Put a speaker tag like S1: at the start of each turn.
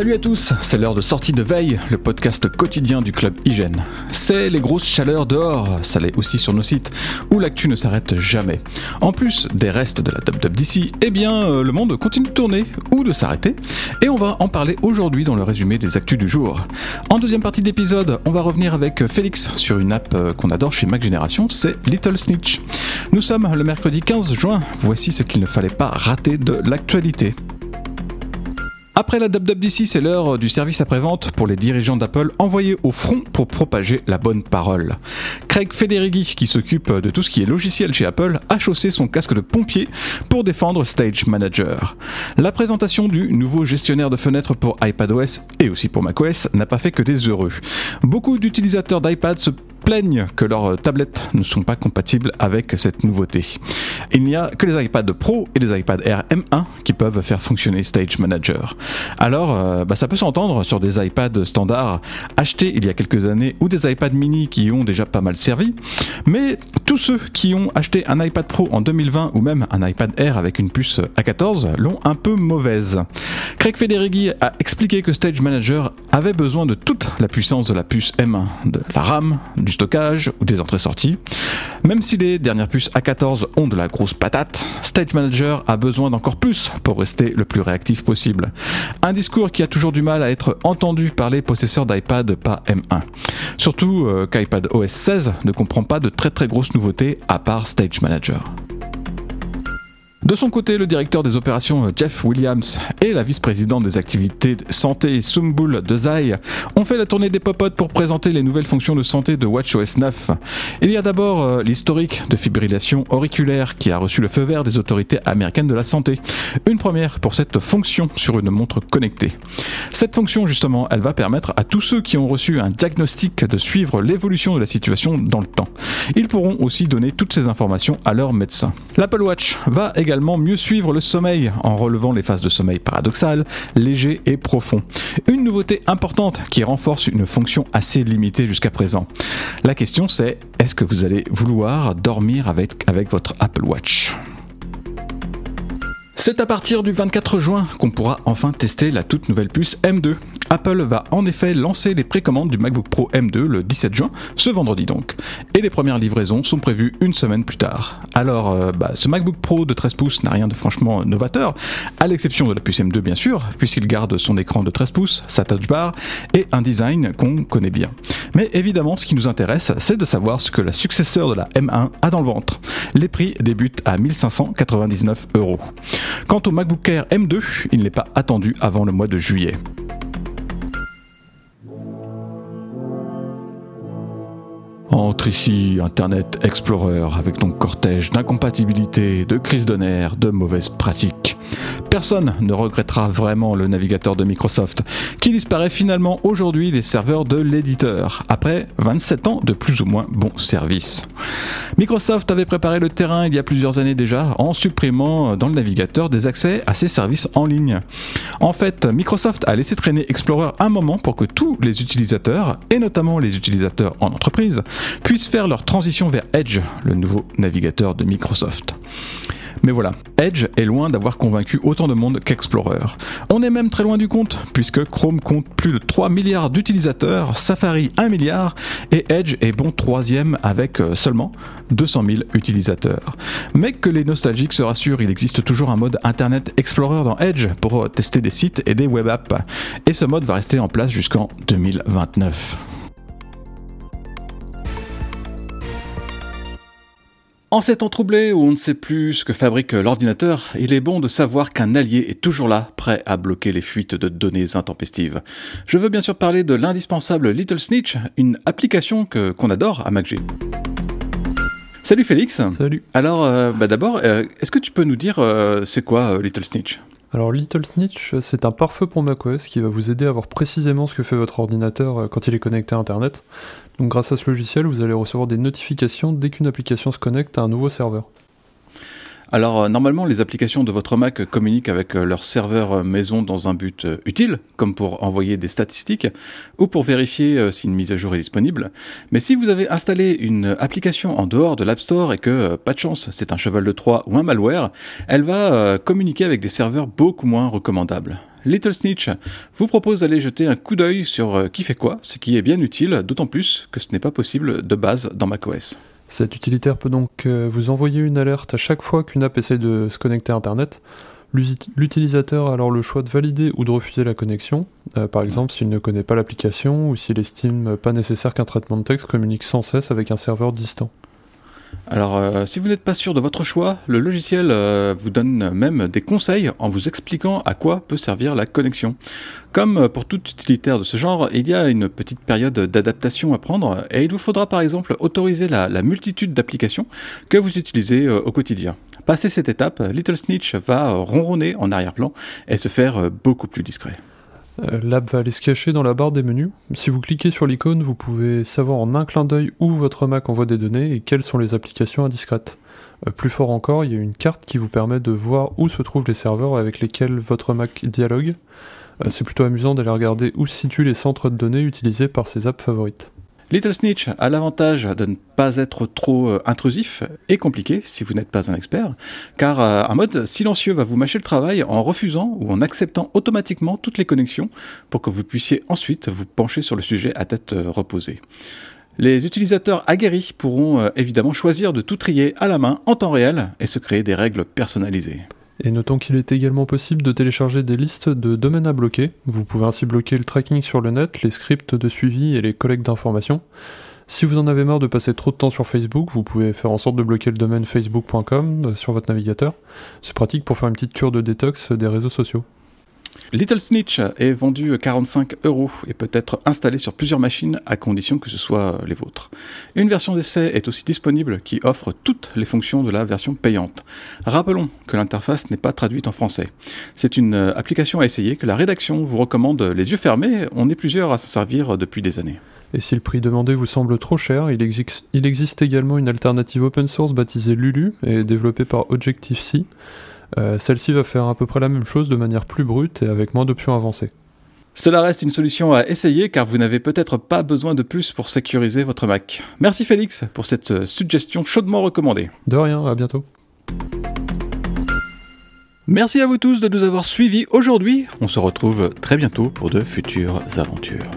S1: Salut à tous, c'est l'heure de sortie de veille, le podcast quotidien du club Hygiène. C'est les grosses chaleurs dehors, ça l'est aussi sur nos sites, où l'actu ne s'arrête jamais. En plus des restes de la Top Top d'ici, eh bien euh, le monde continue de tourner ou de s'arrêter, et on va en parler aujourd'hui dans le résumé des actus du jour. En deuxième partie d'épisode, on va revenir avec Félix sur une app euh, qu'on adore chez Mac Génération, c'est Little Snitch. Nous sommes le mercredi 15 juin, voici ce qu'il ne fallait pas rater de l'actualité. Après la WWDC, c'est l'heure du service après-vente pour les dirigeants d'Apple envoyés au front pour propager la bonne parole. Craig Federighi, qui s'occupe de tout ce qui est logiciel chez Apple, a chaussé son casque de pompier pour défendre Stage Manager. La présentation du nouveau gestionnaire de fenêtres pour iPadOS et aussi pour macOS n'a pas fait que des heureux. Beaucoup d'utilisateurs d'iPad se plaignent que leurs tablettes ne sont pas compatibles avec cette nouveauté. Il n'y a que les iPad Pro et les iPad Air M1 qui peuvent faire fonctionner Stage Manager. Alors, euh, bah, ça peut s'entendre sur des iPads standards achetés il y a quelques années ou des iPad mini qui ont déjà pas mal servi, mais tous ceux qui ont acheté un iPad Pro en 2020 ou même un iPad Air avec une puce A14 l'ont un peu mauvaise. Craig Federighi a expliqué que Stage Manager avait besoin de toute la puissance de la puce M1, de la RAM, du stockage ou des entrées-sorties. Même si les dernières puces A14 ont de la grosse patate, Stage Manager a besoin d'encore plus pour rester le plus réactif possible. Un discours qui a toujours du mal à être entendu par les possesseurs d'iPad pas M1. Surtout euh, qu'iPad OS 16 ne comprend pas de très très grosses à part Stage Manager. De son côté, le directeur des opérations euh, Jeff Williams et la vice-présidente des activités santé Sumbul Zai ont fait la tournée des popotes pour présenter les nouvelles fonctions de santé de WatchOS 9. Il y a d'abord euh, l'historique de fibrillation auriculaire qui a reçu le feu vert des autorités américaines de la santé. Une première pour cette fonction sur une montre connectée. Cette fonction, justement, elle va permettre à tous ceux qui ont reçu un diagnostic de suivre l'évolution de la situation dans le temps. Ils pourront aussi donner toutes ces informations à leur médecin. L'Apple Watch va également mieux suivre le sommeil en relevant les phases de sommeil paradoxal, léger et profond. Une nouveauté importante qui renforce une fonction assez limitée jusqu'à présent. La question c'est est-ce que vous allez vouloir dormir avec, avec votre Apple Watch? C'est à partir du 24 juin qu'on pourra enfin tester la toute nouvelle puce M2 Apple va en effet lancer les précommandes du MacBook Pro M2 le 17 juin, ce vendredi donc, et les premières livraisons sont prévues une semaine plus tard. Alors, euh, bah, ce MacBook Pro de 13 pouces n'a rien de franchement novateur, à l'exception de la puce M2 bien sûr, puisqu'il garde son écran de 13 pouces, sa touch bar et un design qu'on connaît bien. Mais évidemment, ce qui nous intéresse, c'est de savoir ce que la successeur de la M1 a dans le ventre. Les prix débutent à 1599 euros. Quant au MacBook Air M2, il n'est pas attendu avant le mois de juillet. Entre ici Internet Explorer avec ton cortège d'incompatibilité, de crises de nerfs, de mauvaises pratiques. Personne ne regrettera vraiment le navigateur de Microsoft, qui disparaît finalement aujourd'hui des serveurs de l'éditeur, après 27 ans de plus ou moins bon service. Microsoft avait préparé le terrain il y a plusieurs années déjà en supprimant dans le navigateur des accès à ses services en ligne. En fait, Microsoft a laissé traîner Explorer un moment pour que tous les utilisateurs, et notamment les utilisateurs en entreprise, puissent faire leur transition vers Edge, le nouveau navigateur de Microsoft. Mais voilà, Edge est loin d'avoir convaincu autant de monde qu'Explorer. On est même très loin du compte, puisque Chrome compte plus de 3 milliards d'utilisateurs, Safari 1 milliard, et Edge est bon troisième avec euh, seulement 200 000 utilisateurs. Mais que les nostalgiques se rassurent, il existe toujours un mode Internet Explorer dans Edge pour euh, tester des sites et des web apps. Et ce mode va rester en place jusqu'en 2029. En ces temps troublés où on ne sait plus ce que fabrique l'ordinateur, il est bon de savoir qu'un allié est toujours là, prêt à bloquer les fuites de données intempestives. Je veux bien sûr parler de l'indispensable Little Snitch, une application que qu'on adore à MacG. Salut Félix.
S2: Salut.
S1: Alors, euh, bah d'abord, euh, est-ce que tu peux nous dire euh, c'est quoi Little Snitch?
S2: Alors Little Snitch, c'est un pare-feu pour macOS qui va vous aider à voir précisément ce que fait votre ordinateur quand il est connecté à Internet. Donc grâce à ce logiciel, vous allez recevoir des notifications dès qu'une application se connecte à un nouveau serveur.
S1: Alors euh, normalement, les applications de votre Mac communiquent avec euh, leur serveur euh, maison dans un but utile, comme pour envoyer des statistiques ou pour vérifier si une mise à jour est disponible. Mais si vous avez installé une application en dehors de l'App Store et que, pas de chance, c'est un cheval de Troie ou un malware, elle va communiquer avec des serveurs beaucoup moins recommandables. Little Snitch vous propose d'aller jeter un coup d'œil sur qui fait quoi, ce qui est bien utile, d'autant plus que ce n'est pas possible de base dans macOS.
S2: Cet utilitaire peut donc euh, vous envoyer une alerte à chaque fois qu'une app essaie de se connecter à Internet. L'utilisateur a alors le choix de valider ou de refuser la connexion, euh, par exemple s'il ne connaît pas l'application ou s'il estime pas nécessaire qu'un traitement de texte communique sans cesse avec un serveur distant.
S1: Alors, euh, si vous n'êtes pas sûr de votre choix, le logiciel euh, vous donne même des conseils en vous expliquant à quoi peut servir la connexion. Comme pour tout utilitaire de ce genre, il y a une petite période d'adaptation à prendre et il vous faudra par exemple autoriser la, multitude d'applications que vous utilisez euh, au quotidien. Passé cette étape, Little Snitch va ronronner en arrière-plan et se faire beaucoup plus discret.
S2: Euh, l'app va aller se cacher dans la barre des menus. Si vous cliquez sur l'icône, vous pouvez savoir en un clin d'œil où votre Mac envoie des données et quelles sont les applications indiscrètes. Euh, plus fort encore, il y a une carte qui vous permet de voir où se trouvent les serveurs avec lesquels votre Mac dialogue. Euh, c'est plutôt amusant d'aller regarder où se situent les centres de données utilisés par ses apps favorites.
S1: Little Snitch a l'avantage de ne pas être trop euh, intrusif et compliqué si vous n'êtes pas un expert, car euh, un mode silencieux va vous mâcher le travail en refusant ou en acceptant automatiquement toutes les connexions pour que vous puissiez ensuite vous pencher sur le sujet à tête euh, reposée. Les utilisateurs aguerris pourront évidemment choisir de tout trier à la main en temps réel et se créer des règles personnalisées.
S2: Et notons qu'il est également possible de télécharger des listes de domaines à bloquer. Vous pouvez ainsi bloquer le tracking sur le net, les scripts de suivi et les collectes d'informations. Si vous en avez marre de passer trop de temps sur Facebook, vous pouvez faire en sorte de bloquer le domaine facebook.com sur votre navigateur. C'est pratique pour faire une petite cure de détox des réseaux sociaux.
S1: Little Snitch est vendu 45 euros et peut être installé sur plusieurs machines à condition que ce soit les vôtres. Une version d'essai est aussi disponible qui offre toutes les fonctions de la version payante. Rappelons que l'interface n'est pas traduite en français. C'est une application à essayer que la rédaction vous recommande les yeux fermés, on est plusieurs à s'en servir depuis des années.
S2: Et si le prix demandé vous semble trop cher, il, existe également une alternative open source baptisée Lulu et développée par Objective-C. Euh, celle-ci va faire à peu près la même chose de manière plus brute et avec moins d'options avancées.
S1: Cela reste une solution à essayer car vous n'avez peut-être pas besoin de plus pour sécuriser votre Mac. Merci Félix pour cette euh, suggestion chaudement recommandée.
S2: De rien, à bientôt.
S1: Merci à vous tous de nous avoir suivis aujourd'hui. On se retrouve très bientôt pour de futures aventures.